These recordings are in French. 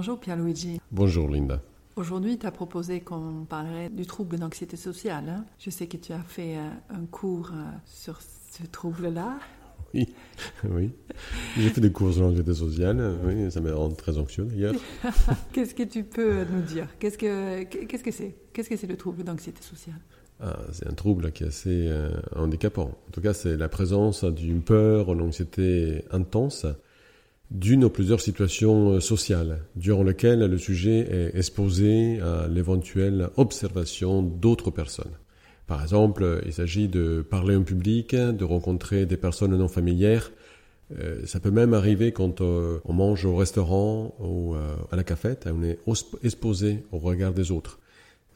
Bonjour Pierluigi. Bonjour Linda. Aujourd'hui, tu as proposé qu'on parlerait du trouble d'anxiété sociale. hein. Je sais que tu as fait euh, un cours euh, sur ce trouble-là. Oui, oui. J'ai fait des cours sur l'anxiété sociale. Oui, ça me rend très anxieux d'ailleurs. Qu'est-ce que tu peux nous dire? Qu'est-ce que qu'est-ce que c'est? Qu'est-ce que c'est le trouble d'anxiété sociale? Ah, c'est un trouble qui est assez euh, handicapant. En tout cas, c'est la présence d'une peur, une anxiété intense d'une ou plusieurs situations euh, sociales durant lesquelles le sujet est exposé à l'éventuelle observation d'autres personnes. Par exemple, il s'agit de parler en public, de rencontrer des personnes non familières. Euh, ça peut même arriver quand euh, on mange au restaurant ou euh, à la cafette, on est os- exposé au regard des autres.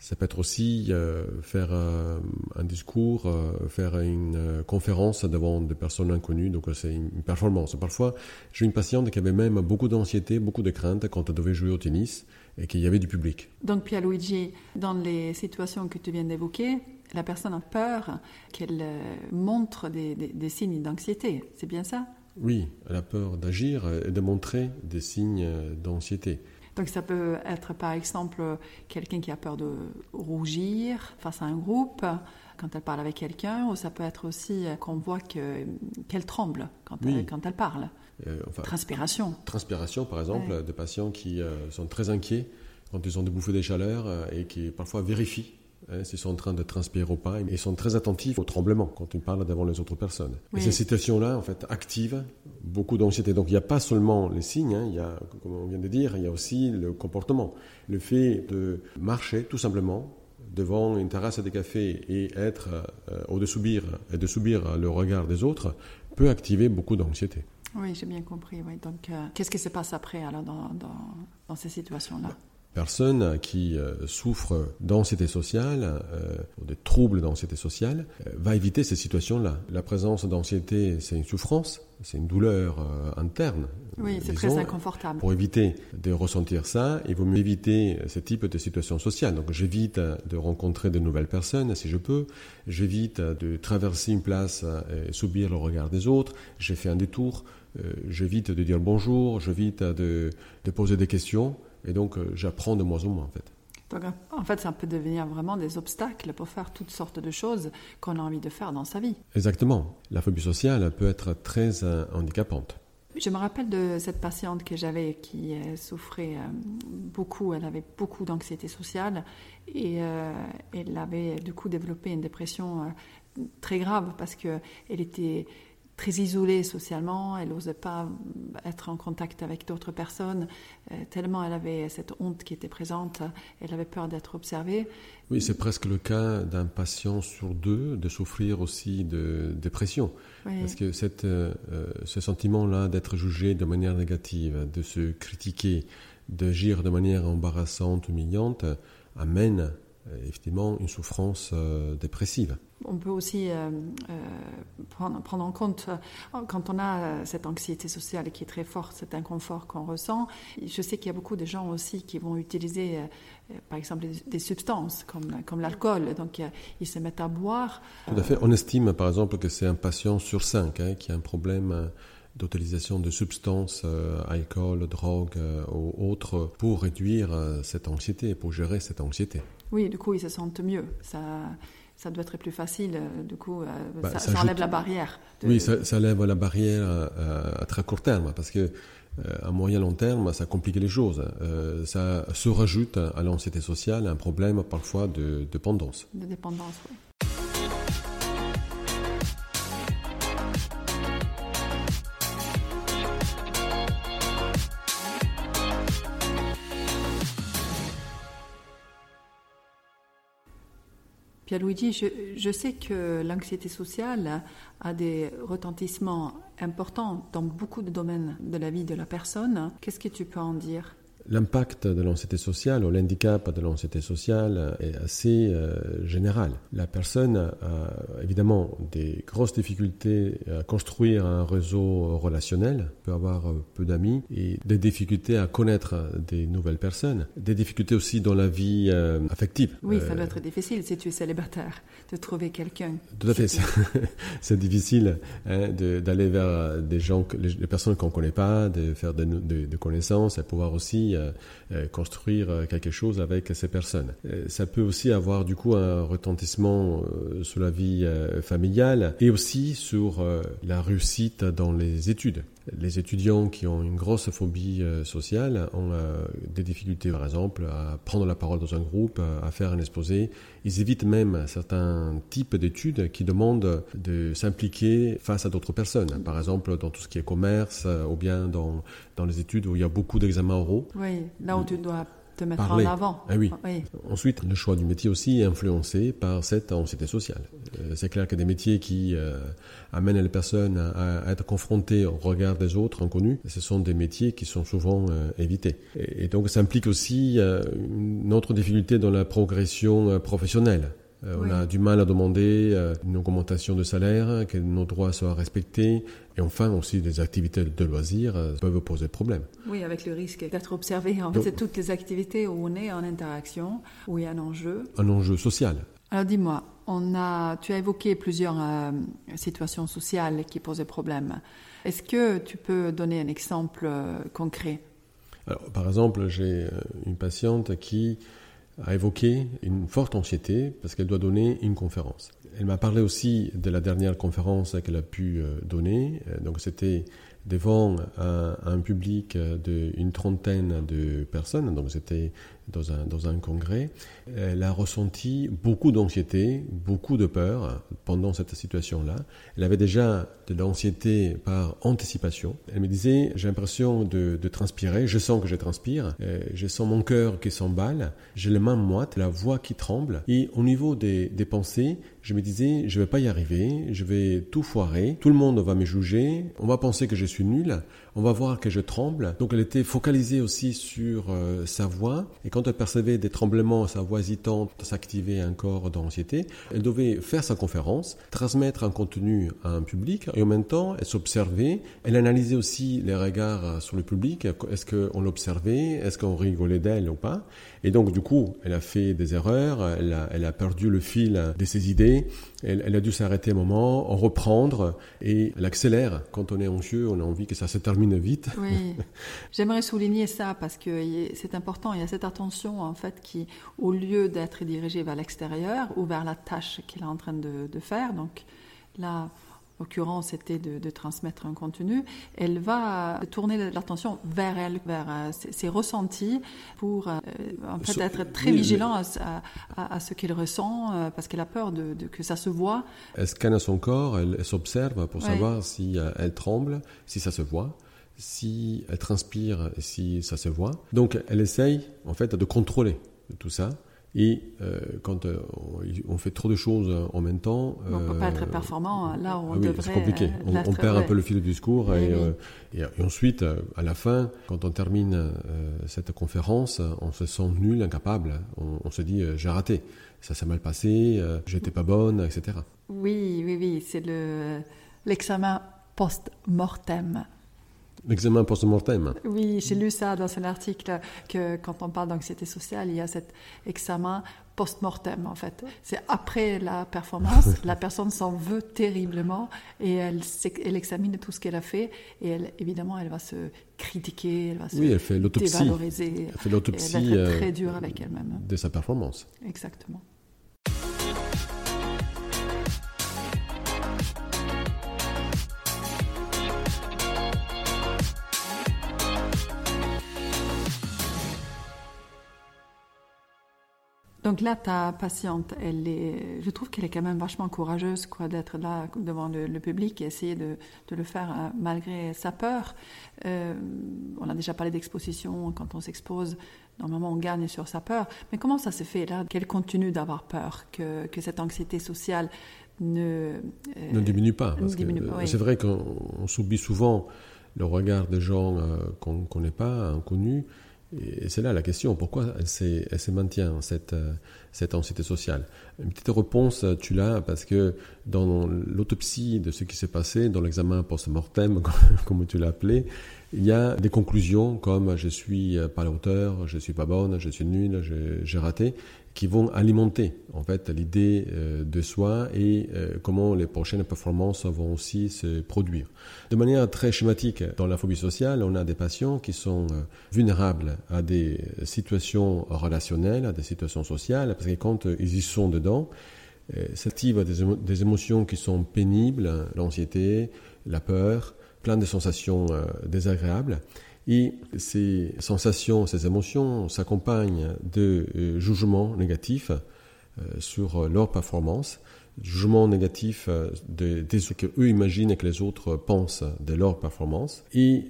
Ça peut être aussi euh, faire euh, un discours, euh, faire une conférence devant des personnes inconnues, donc c'est une performance. Parfois, j'ai une patiente qui avait même beaucoup d'anxiété, beaucoup de crainte quand elle devait jouer au tennis et qu'il y avait du public. Donc Pierluigi, dans les situations que tu viens d'évoquer, la personne a peur qu'elle montre des, des- des signes d'anxiété. C'est bien ça? Oui, elle a peur d'agir et de montrer des signes d'anxiété. Donc ça peut être par exemple quelqu'un qui a peur de rougir face à un groupe quand elle parle avec quelqu'un, ou ça peut être aussi qu'on voit que- qu'elle tremble quand, Oui. elle, quand elle parle. Euh, enfin, Transpiration. transpiration, par exemple, Ouais. de patients qui euh, sont très inquiets quand ils ont des bouffées de chaleur euh, et qui parfois vérifient hein, s'ils sont en train de transpirer ou pas. Et ils sont très attentifs au tremblement quand ils parlent devant les autres personnes. Oui. Et ces situations-là, en fait, activent beaucoup d'anxiété. Donc il n'y a pas seulement les signes, hein, il y a, comme on vient de dire, il y a aussi le comportement. Le fait de marcher tout simplement devant une terrasse de café et être euh, ou de subir et de subir le regard des autres peut activer beaucoup d'anxiété. Oui, j'ai bien compris. Oui. Donc, euh, qu'est-ce qui se passe après alors dans, dans, dans ces situations-là? Personne qui euh, souffre d'anxiété sociale euh, ou de troubles d'anxiété sociale euh, va éviter ces situations-là. La présence d'anxiété, c'est une souffrance, c'est une douleur euh, interne. Oui, c'est très inconfortable. Pour éviter de ressentir ça, il vaut mieux éviter ce type de situation sociale. Donc j'évite de rencontrer de nouvelles personnes si je peux, j'évite de traverser une place et subir le regard des autres, j'ai fait un détour, euh, j'évite de dire bonjour, j'évite de, de poser des questions, et donc euh, j'apprends de moins en moins en fait. Donc, en fait, ça peut devenir vraiment des obstacles pour faire toutes sortes de choses qu'on a envie de faire dans sa vie. Exactement. La phobie sociale peut être très euh, handicapante. Je me rappelle de cette patiente que j'avais qui euh, souffrait euh, beaucoup, elle avait beaucoup d'anxiété sociale et elle avait du coup développé une dépression très grave parce qu'elle était très isolée socialement, elle n'osait pas être en contact avec d'autres personnes, euh, tellement elle avait cette honte qui était présente, elle avait peur d'être observée. Oui, c'est presque le cas d'un patient sur deux de souffrir aussi de dépression. Oui. Parce que cette, euh, euh, ce sentiment-là d'être jugé de manière négative, de se critiquer, d'agir de manière embarrassante, humiliante, amène effectivement une souffrance euh, dépressive. On peut aussi euh, euh, prendre, prendre en compte, euh, quand on a euh, cette anxiété sociale qui est très forte, cet inconfort qu'on ressent, je sais qu'il y a beaucoup de gens aussi qui vont utiliser, euh, par exemple, des, substances comme, comme l'alcool. Donc, ils se mettent à boire. Tout à fait. On estime par exemple que c'est un patient sur cinq hein, qui a un problème d'utilisation de substances, euh, alcool, drogue euh, ou autres, pour réduire euh, cette anxiété, pour gérer cette anxiété. Oui, du coup, ils se sentent mieux. Ça, ça doit être plus facile. euh, Du coup, euh, Bah, ça, ça ça enlève ajoute- la barrière. de- Oui, ça, ça lève la barrière à très court terme, parce que euh, à moyen long terme, ça complique les choses. Euh, ça se rajoute à l'anxiété sociale un problème parfois de dépendance. de dépendance. oui. Pierluigi, je, je sais que l'anxiété sociale a des retentissements importants dans beaucoup de domaines de la vie de la personne. Qu'est-ce que tu peux en dire? L'impact de l'anxiété sociale ou l'handicap de l'anxiété sociale est assez euh, général. La personne a évidemment des grosses difficultés à construire un réseau relationnel, peut avoir euh, peu d'amis et des difficultés à connaître des nouvelles personnes, des difficultés aussi dans la vie euh, affective. Oui, ça doit être difficile si tu es célibataire de trouver quelqu'un. Tout à fait. C'est- difficile hein, de- d'aller vers des gens, les, personnes qu'on ne connaît pas, de faire des, des connaissances et pouvoir aussi aussi construire quelque chose avec ces personnes. ça peut aussi avoir du coup un retentissement sur la vie familiale et aussi sur la réussite dans les études. Les étudiants qui ont une grosse phobie sociale ont des difficultés, par exemple, à prendre la parole dans un groupe, à faire un exposé. Ils évitent même certains types d'études qui demandent de s'impliquer face à d'autres personnes. Par exemple, dans tout ce qui est commerce ou bien dans, dans les études où il y a beaucoup d'examens oraux. Oui, là où tu dois te mettre en avant. Ah oui. Ensuite, le choix du métier aussi est influencé par cette anxiété sociale. Euh, c'est clair que des métiers qui euh, amènent les personnes à, être confrontées au regard des autres inconnus, ce sont des métiers qui sont souvent euh, évités. Et, donc, ça implique aussi une autre difficulté dans la progression professionnelle. Euh, on a du mal à demander euh, une augmentation de salaire, que nos droits soient respectés. Et enfin, aussi, des activités de loisirs euh, peuvent poser problème. Oui, avec le risque d'être observé. En fait, c'est toutes les activités où on est en interaction, où il y a un enjeu. Un enjeu social. Alors dis-moi, on a, tu as évoqué plusieurs situations sociales qui posaient problème. Est-ce que tu peux donner un exemple concret? Alors, Par exemple, j'ai une patiente qui a évoqué une forte anxiété parce qu'elle doit donner une conférence. Elle m'a parlé aussi de la dernière conférence qu'elle a pu euh, donner. Euh, donc c'était devant un, public d'une trentaine de personnes, donc c'était dans un, dans un congrès, elle a ressenti beaucoup d'anxiété, beaucoup de peur pendant cette situation-là. Elle avait déjà de l'anxiété par anticipation. Elle me disait, j'ai l'impression de, de, transpirer, je sens que je transpire, euh, je sens mon cœur qui s'emballe, j'ai les mains moites, la voix qui tremble. Et au niveau des, des pensées, je me disais, je vais pas y arriver, je vais tout foirer, tout le monde va me juger, on va penser que je suis nul, on va voir que je tremble. Donc elle était focalisée aussi sur euh, sa voix, et quand elle percevait des tremblements, sa voix hésitante s'activait un corps d'anxiété, elle devait faire sa conférence, transmettre un contenu à un public, et en même temps, elle s'observait, elle analysait aussi les regards sur le public, est-ce qu'on l'observait, est-ce qu'on rigolait d'elle ou pas, et donc du coup, elle a fait des erreurs, elle a perdu le fil de ses idées, elle, elle a dû s'arrêter un moment, reprendre, et elle accélère. Quand on est anxieux, on a envie que ça se termine vite. Oui, j'aimerais souligner ça parce que c'est important, il y a cette attention en fait qui, au lieu d'être dirigée vers l'extérieur ou vers la tâche qu'elle est en train de, de faire, donc là, l'occurrence c'était de, transmettre un contenu, elle va tourner l'attention vers elle, vers euh, ses, ressentis, pour euh, en fait être très vigilant à, ce qu'elle ressent, euh, parce qu'elle a peur de, que ça se voit. Elle scanne son corps, elle, s'observe pour savoir si elle tremble, si ça se voit si elle transpire, si ça se voit. Donc elle essaye en fait de contrôler tout ça. Et euh, quand euh, on fait trop de choses en même temps, on ne peut pas être performant hein. là où on ah devrait. C'est compliqué. On, on, perd un peu le fil du discours et, euh, et, ensuite, à la fin, quand on termine cette conférence, on se sent nul, incapable. On, on se dit j'ai raté, ça s'est mal passé, j'étais pas bonne, etc. Oui, oui, oui, c'est le l'examen post-mortem. L'examen post-mortem. Oui, j'ai lu ça dans un article que quand on parle d'anxiété sociale, il y a cet examen post-mortem en fait. C'est après la performance, la personne s'en veut terriblement et elle, elle examine tout ce qu'elle a fait et elle, évidemment elle va se critiquer, elle va se oui, elle fait dévaloriser. Elle fait l'autopsie. Elle va être très dure avec elle-même. De sa performance. Exactement. Donc là, ta patiente, elle est, je trouve qu'elle est quand même vachement courageuse, quoi, d'être là devant le, public et essayer de, de, le faire euh, malgré sa peur. Euh, on a déjà parlé d'exposition. Quand on s'expose, normalement, on gagne sur sa peur. Mais comment ça se fait là qu'elle continue d'avoir peur, que, que, cette anxiété sociale ne, euh, ne diminue pas C'est vrai qu'on subit souvent le regard des gens qu'on ne connaît pas, inconnus. Et c'est là la question, pourquoi elle, se maintient, cette, euh, cette anxiété sociale? Une petite réponse, tu l'as, parce que dans l'autopsie de ce qui s'est passé, dans l'examen post-mortem, comme tu l'as appelé, il y a des conclusions comme je suis pas à la hauteur, je suis pas bonne, je suis nul, j'ai raté, qui vont alimenter en fait l'idée euh, de soi et euh, comment les prochaines performances vont aussi se produire. De manière très schématique, dans la phobie sociale, on a des patients qui sont euh, vulnérables à des situations relationnelles, à des situations sociales, parce que quand ils y sont dedans, s'activent des, des émotions qui sont pénibles, l'anxiété, la peur, plein de sensations désagréables. Et ces sensations, ces émotions s'accompagnent de euh, jugements négatifs euh, sur leur performance, jugements négatifs euh, de, ce qu'eux imaginent et que les autres pensent de leur performance. Et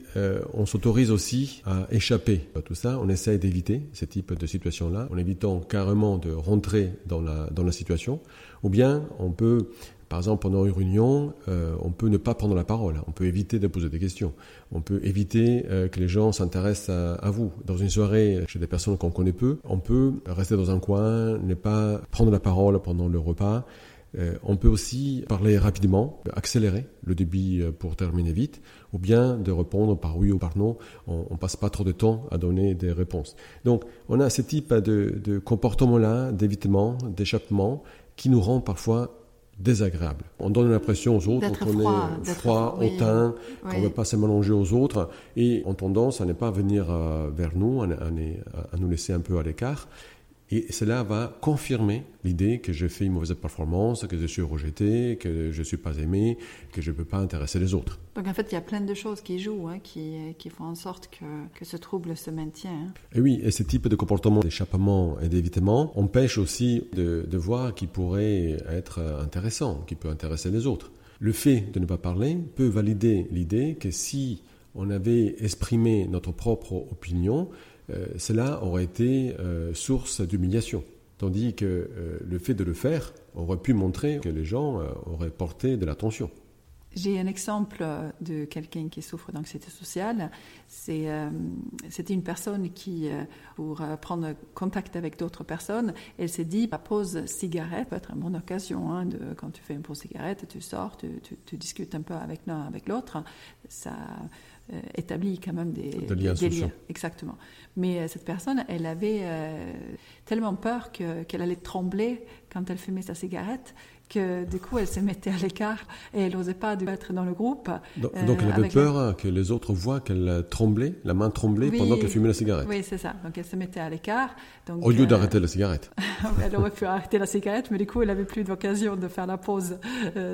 on s'autorise aussi à échapper à tout ça. On essaie d'éviter ce type de situation-là, en évitant carrément de rentrer dans la, dans la situation. Ou bien on peut par exemple, pendant une réunion, euh, on peut ne pas prendre la parole, on peut éviter de poser des questions, on peut éviter euh, que les gens s'intéressent à, vous. Dans une soirée chez des personnes qu'on connaît peu, on peut rester dans un coin, ne pas prendre la parole pendant le repas. Euh, on peut aussi parler rapidement, accélérer le débit pour terminer vite, ou bien de répondre par oui ou par non. On, ne passe pas trop de temps à donner des réponses. Donc, on a ce type de, de comportement-là, d'évitement, d'échappement, qui nous rend parfois désagréable. On donne l'impression aux autres qu'on est froid, hautain, qu'on ne veut pas se mélanger aux autres, et on tendance à ne pas venir euh, vers nous, à, nous laisser un peu à l'écart. Et cela va confirmer l'idée que j'ai fait une mauvaise performance, que je suis rejeté, que je ne suis pas aimé, que je ne peux pas intéresser les autres. Donc en fait, il y a plein de choses qui jouent, hein, qui, qui, font en sorte que, que ce trouble se maintient. Hein. Et oui, et ce type de comportement d'échappement et d'évitement empêche aussi de, de voir qui pourrait être intéressant, qui peut intéresser les autres. Le fait de ne pas parler peut valider l'idée que si on avait exprimé notre propre opinion, euh, cela aurait été euh, source d'humiliation. Tandis que euh, le fait de le faire aurait pu montrer que les gens auraient porté de l'attention. J'ai un exemple de quelqu'un qui souffre d'anxiété sociale. C'était une personne qui, pour prendre contact avec d'autres personnes, elle s'est dit la pause cigarette peut être une bonne occasion. Hein, quand tu fais une pause cigarette, tu sors, tu, tu discutes un peu avec l'un avec l'autre. Ça euh, établit quand même des, liens. Exactement. Mais euh, cette personne, elle avait euh, tellement peur qu'elle allait trembler quand elle fumait sa cigarette que du coup elle se mettait à l'écart et elle n'osait pas être dans le groupe. Donc, elle avait peur que les autres voient qu'elle tremblait, la main tremblait pendant qu'elle fumait la cigarette. Oui, c'est ça. Donc elle se mettait à l'écart. Au lieu d'arrêter la cigarette. elle aurait pu arrêter la cigarette, mais du coup elle n'avait plus d'occasion de faire la pause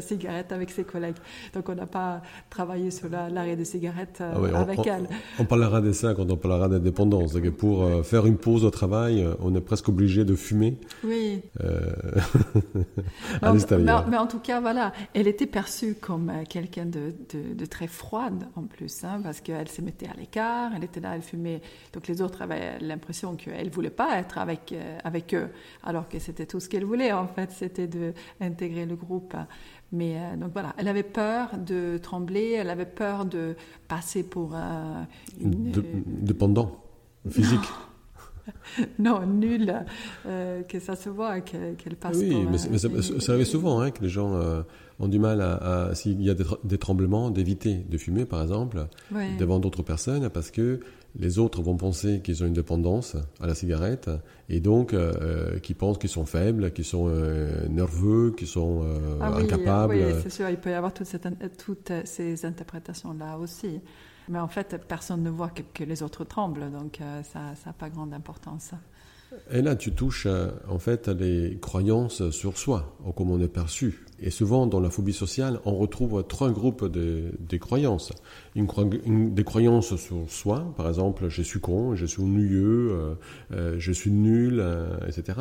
cigarette avec ses collègues. Donc on n'a pas travaillé sur l'arrêt de cigarette ah avec elle. On, parlera de ça quand on parlera d'indépendance. Pour euh, faire une pause au travail, euh, on est presque obligé de fumer. Oui. Euh, l'extérieur. Mais, en tout cas, voilà, elle était perçue comme quelqu'un de, de, très froide en plus, hein, parce qu'elle se mettait à l'écart, elle était là, elle fumait. Donc les autres avaient l'impression qu'elle ne voulait pas être avec, avec eux, alors que c'était tout ce qu'elle voulait en fait, c'était d'intégrer le groupe. Mais euh, donc voilà, elle avait peur de trembler, elle avait peur de passer pour un... dépendant physique. non, nul, euh, que ça se voit qu'elle passe. Oui, mais, ça, arrive souvent hein, que les gens euh, ont du mal à, s'il y a des, tremblements, d'éviter de fumer, par exemple, devant d'autres personnes, parce que les autres vont penser qu'ils ont une dépendance à la cigarette et donc euh, qui pensent qu'ils sont faibles, qu'ils sont euh, nerveux, qu'ils sont euh, ah incapables. Oui, c'est sûr, il peut y avoir toutes, toutes ces interprétations-là aussi. Mais en fait, personne ne voit que, les autres tremblent, donc ça n'a pas grande importance. Et là, tu touches en fait les croyances sur soi, ou comment on est perçu. Et souvent, dans la phobie sociale, on retrouve trois groupes de, croyances. Une, des croyances sur soi, par exemple, je suis con, je suis ennuyeux, euh, euh, je suis nul, euh, etc.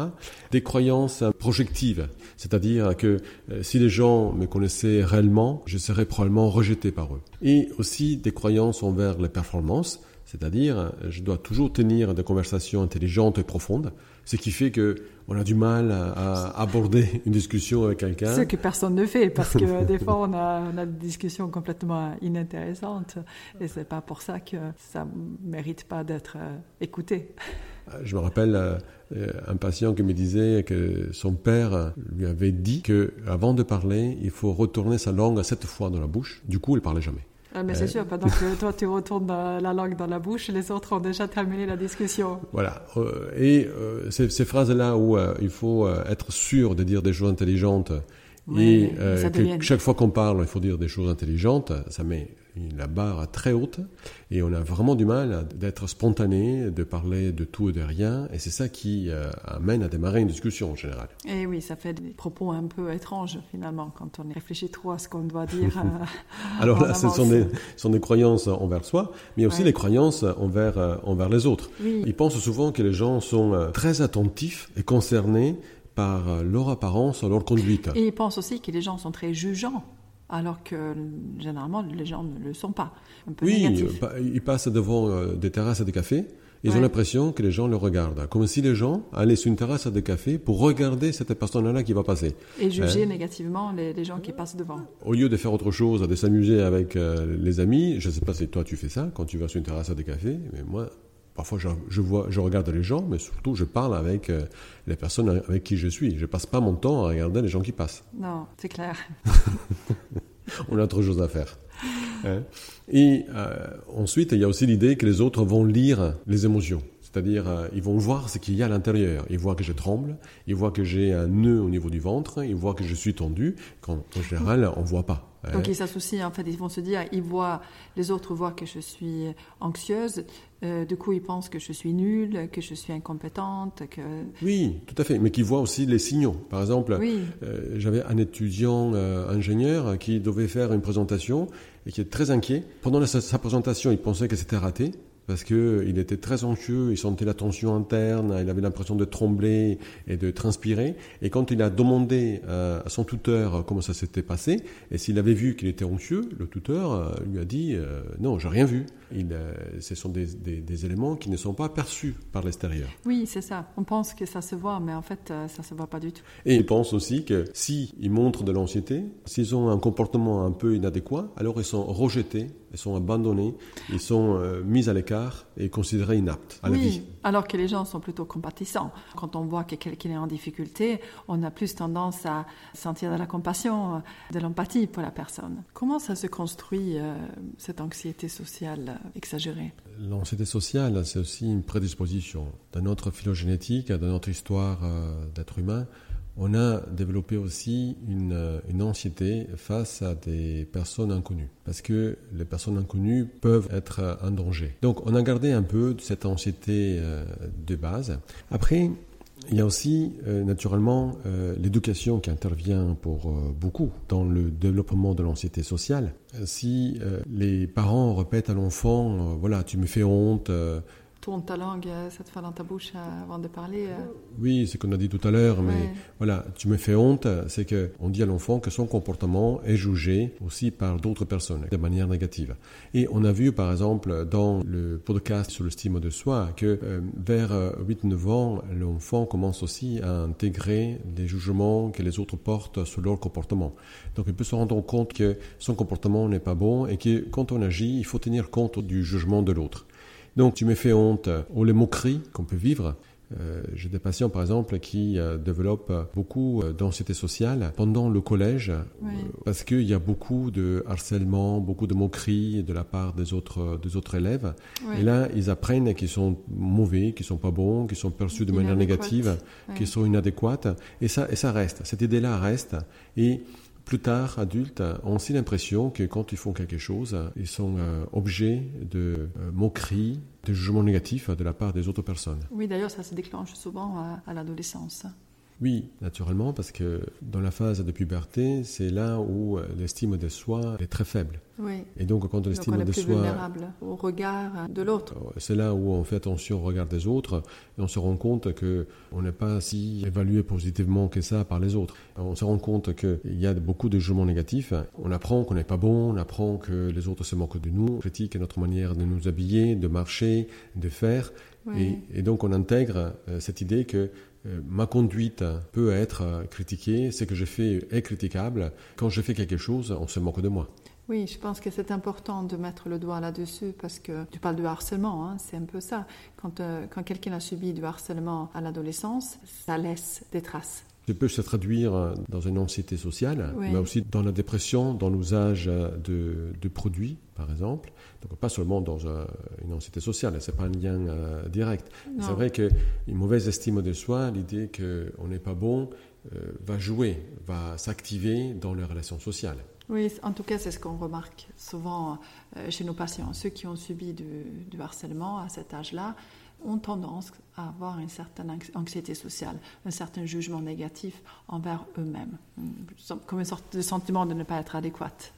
Des croyances projectives, c'est-à-dire que si les gens me connaissaient réellement, je serais probablement rejeté par eux. Et aussi des croyances envers les performances, c'est-à-dire, je dois toujours tenir des conversations intelligentes et profondes, ce qui fait que on a du mal à, aborder une discussion avec quelqu'un. Ce que personne ne fait, parce que des fois on a, des discussions complètement inintéressantes, et c'est pas pour ça que ça mérite pas d'être euh, écouté. Euh, je me rappelle euh, un patient qui me disait que son père lui avait dit que avant de parler, il faut retourner sa langue sept fois dans la bouche. Du coup, il parlait jamais. Ah, mais c'est sûr, pendant que toi tu retournes la langue dans la bouche, les autres ont déjà terminé la discussion. Voilà. et ces, ces phrases-là où il faut être sûr de dire des choses intelligentes et que chaque fois qu'on parle, il faut dire des choses intelligentes, ça met la barre très haute et on a vraiment du mal d'être spontané, de parler de tout et de rien et c'est ça qui euh, amène à démarrer une discussion en général. Et oui, ça fait des propos un peu étranges finalement quand on réfléchit trop à ce qu'on doit dire. Euh, Alors là, ce sont des, sont des, croyances envers soi, mais aussi les croyances envers, euh, envers les autres. Ils pensent souvent que les gens sont très attentifs et concernés par leur apparence, leur conduite. Et ils pensent aussi que les gens sont très jugeants alors que généralement les gens ne le sont pas. Un peu oui, négatif. ils passent devant euh, des terrasses de café. Ils ont l'impression que les gens le regardent, comme si les gens allaient sur une terrasse de café pour regarder cette personne-là qui va passer. Et juger hein? négativement les, gens qui passent devant. Au lieu de faire autre chose, de s'amuser avec euh, les amis, je ne sais pas si toi tu fais ça quand tu vas sur une terrasse de café, mais moi Parfois, je, vois, je regarde les gens, mais surtout, je parle avec euh, les personnes avec qui je suis. Je passe pas mon temps à regarder les gens qui passent. Non, c'est clair. On a autre chose à faire. Hein. Et euh, ensuite, il y a aussi l'idée que les autres vont lire les émotions. C'est-à-dire, euh, ils vont voir ce qu'il y a à l'intérieur. Ils voient que je tremble, ils voient que j'ai un nœud au niveau du ventre, ils voient que je suis tendu, quand en général, on ne voit pas. Donc ils s'associent, en fait, ils vont se dire, ils voient, les autres voient que je suis anxieuse, euh, du coup ils pensent que je suis nulle, que je suis incompétente. Que... Oui, tout à fait, mais qui voient aussi les signaux. Par exemple, euh, j'avais un étudiant ingénieur qui devait faire une présentation et qui est très inquiet. Pendant sa présentation, il pensait que c'était raté parce qu'il était très anxieux, il sentait la tension interne, il avait l'impression de trembler et de transpirer. Et quand il a demandé à son tuteur comment ça s'était passé, et s'il avait vu qu'il était anxieux, le tuteur euh, lui a dit euh, non, j'ai rien vu. Il, euh, ce sont des, des, éléments qui ne sont pas perçus par l'extérieur. Oui, c'est ça. On pense que ça se voit, mais en fait, ça se voit pas du tout. Et il pense aussi que s'ils montrent de l'anxiété, s'ils ont un comportement un peu inadéquat, alors ils sont rejetés ils sont abandonnés, ils sont euh, mis à l'écart et considérés inaptes à la vie. Alors que les gens sont plutôt compatissants. Quand on voit que quelqu'un est en difficulté, on a plus tendance à sentir de la compassion, euh, de l'empathie pour la personne. Comment ça se construit, euh, cette anxiété sociale exagérée? L'anxiété sociale, c'est aussi une prédisposition. Dans notre phylogénétique, dans notre histoire d'être humain, on a développé aussi une, anxiété face à des personnes inconnues, parce que les personnes inconnues peuvent être un danger. Donc on a gardé un peu cette anxiété euh, de base. Après, il y a aussi euh, naturellement euh, l'éducation qui intervient pour beaucoup dans le développement de l'anxiété sociale. Si les parents répètent à l'enfant, voilà, tu me fais honte, tourne ta langue euh, cette fois dans ta bouche euh, avant de parler. Euh. Oui, c'est ce qu'on a dit tout à l'heure, mais voilà, tu me fais honte, c'est que on dit à l'enfant que son comportement est jugé aussi par d'autres personnes de manière négative. Et on a vu par exemple dans le podcast sur l'estime de soi que vers 8-9 ans, l'enfant commence aussi à intégrer les jugements que les autres portent sur leur comportement. Donc il peut se rendre compte que son comportement n'est pas bon et que quand on agit, il faut tenir compte du jugement de l'autre. Donc tu me fais honte, ou les moqueries qu'on peut vivre. Euh, j'ai des patients, par exemple, qui euh, développent beaucoup euh, d'anxiété sociale pendant le collège, parce qu'il y a beaucoup de harcèlement, beaucoup de moqueries de la part des autres, des autres élèves. Et là, ils apprennent qu'ils sont mauvais, qu'ils sont pas bons, qu'ils sont perçus de manière négative, qu'ils sont inadéquates. Et ça, et ça reste. Cette idée-là reste. Et plus tard, adultes, ont aussi l'impression que quand ils font quelque chose, ils sont euh, objets de euh, moqueries, de jugements négatifs de la part des autres personnes. Oui, d'ailleurs, ça se déclenche souvent à l'adolescence. Oui, naturellement, parce que dans la phase de puberté, c'est là où euh, l'estime de soi est très faible. Oui. Et donc, quand l'estime de plus soi. vulnérable au regard de l'autre. Euh, c'est là où on fait attention au regard des autres et on se rend compte qu'on n'est pas si évalué positivement que ça par les autres. On se rend compte qu'il y a beaucoup de jugements négatifs. On apprend qu'on n'est pas bon, on apprend que les autres se moquent de nous, critiquent notre manière de nous habiller, de marcher, de faire. Et, et, donc, on intègre euh, cette idée que euh, ma conduite peut être euh, critiquée, ce que je fais est critiquable. Quand je fais quelque chose, on se moque de moi. Oui, je pense que c'est important de mettre le doigt là-dessus parce que tu parles de harcèlement, hein, c'est un peu ça. Quand, euh, quand quelqu'un a subi du harcèlement à l'adolescence, ça laisse des traces. Ça peut se traduire dans une anxiété sociale, mais aussi dans la dépression, dans l'usage de, de, produits, par exemple. Donc pas seulement dans une anxiété sociale, c'est pas un lien direct. C'est vrai qu'une mauvaise estime de soi, l'idée qu'on n'est pas bon, va jouer, va s'activer dans les relations sociales. Oui, en tout cas, c'est ce qu'on remarque souvent euh, chez nos patients. Ceux qui ont subi du, harcellement à cet âge-là ont tendance à avoir une certaine anxiété sociale, un certain jugement négatif envers eux-mêmes, comme une sorte de sentiment de ne pas être adéquate.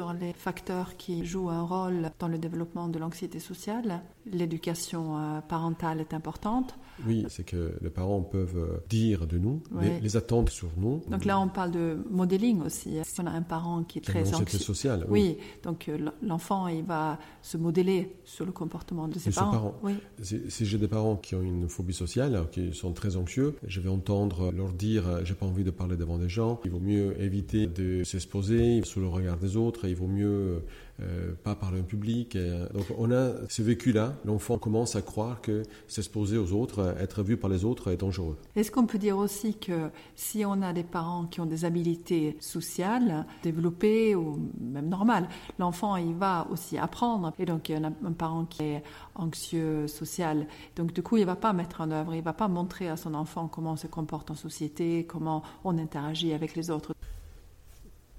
Sur les facteurs qui jouent un rôle dans le développement de l'anxiété sociale. L'éducation euh, parentale est importante. Oui, c'est que les parents peuvent euh, dire de nous, les, attentes sur nous. Donc là, on parle de modeling aussi. Si on a un parent qui est très anxieux. sociale. Oui. oui, donc euh, l'enfant, il va se modeler sur le comportement de ses parents. Oui. Si, j'ai des parents qui ont une phobie sociale, qui sont très anxieux, je vais entendre leur dire j'ai pas envie de parler devant des gens, il vaut mieux éviter de s'exposer sous le regard des autres il vaut mieux euh, pas parler en public. donc on a ce vécu-là, l'enfant commence à croire que s'exposer aux autres, être vu par les autres est dangereux. Est-ce qu'on peut dire aussi que si on a des parents qui ont des habiletés sociales développées ou même normales, l'enfant il va aussi apprendre. Et donc il y a un parent qui est anxieux social, donc du coup il va pas mettre en œuvre, il va pas montrer à son enfant comment on se comporte en société, comment on interagit avec les autres.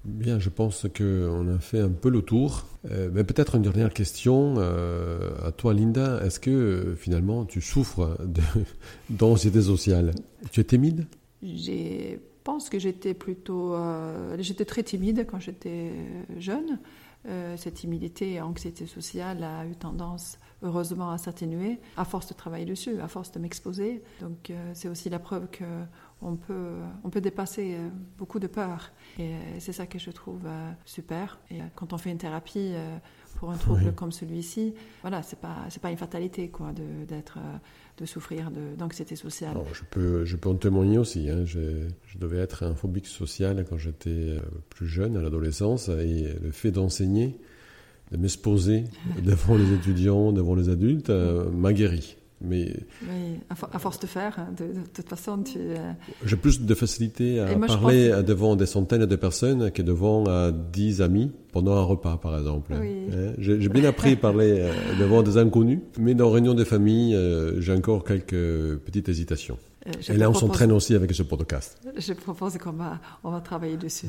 Bien, je pense qu'on a fait un peu le tour. Euh, mais peut-être une dernière question euh, à toi, Linda. Est-ce que euh, finalement tu souffres d'anxiété sociale? Tu es timide? Je pense que j'étais plutôt. j'étais très timide quand j'étais jeune. cette timidité et anxiété sociale a eu tendance, heureusement, à s'atténuer à force de travailler dessus, à force de m'exposer. Donc, c'est aussi la preuve que on peut, on peut dépasser euh, beaucoup de peurs. Et euh, c'est ça que je trouve euh, super. Et quand on fait une thérapie pour un trouble comme celui-ci, voilà, c'est pas, c'est pas une fatalité, quoi, de, d'être, de souffrir d'anxiété sociale. je peux, je peux en témoigner aussi. Hein. Je, je, devais être un phobique social quand j'étais plus jeune, à l'adolescence, et le fait d'enseigner, de m'exposer devant les étudiants, devant les adultes, m'a guéri. Mais oui, à, force de faire, hein, de, toute façon, tu. Euh, J'ai plus de facilité à parler devant des centaines de personnes que devant euh, dix amis pendant un repas, par exemple. Hein, j'ai bien appris à parler euh, devant des inconnus, mais dans réunion de famille, j'ai encore quelques petites hésitations. Et là, on s'entraîne aussi avec ce podcast. Je propose qu'on va, on va travailler dessus.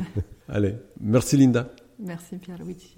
Allez, merci Linda. Merci Pierre-Luigi.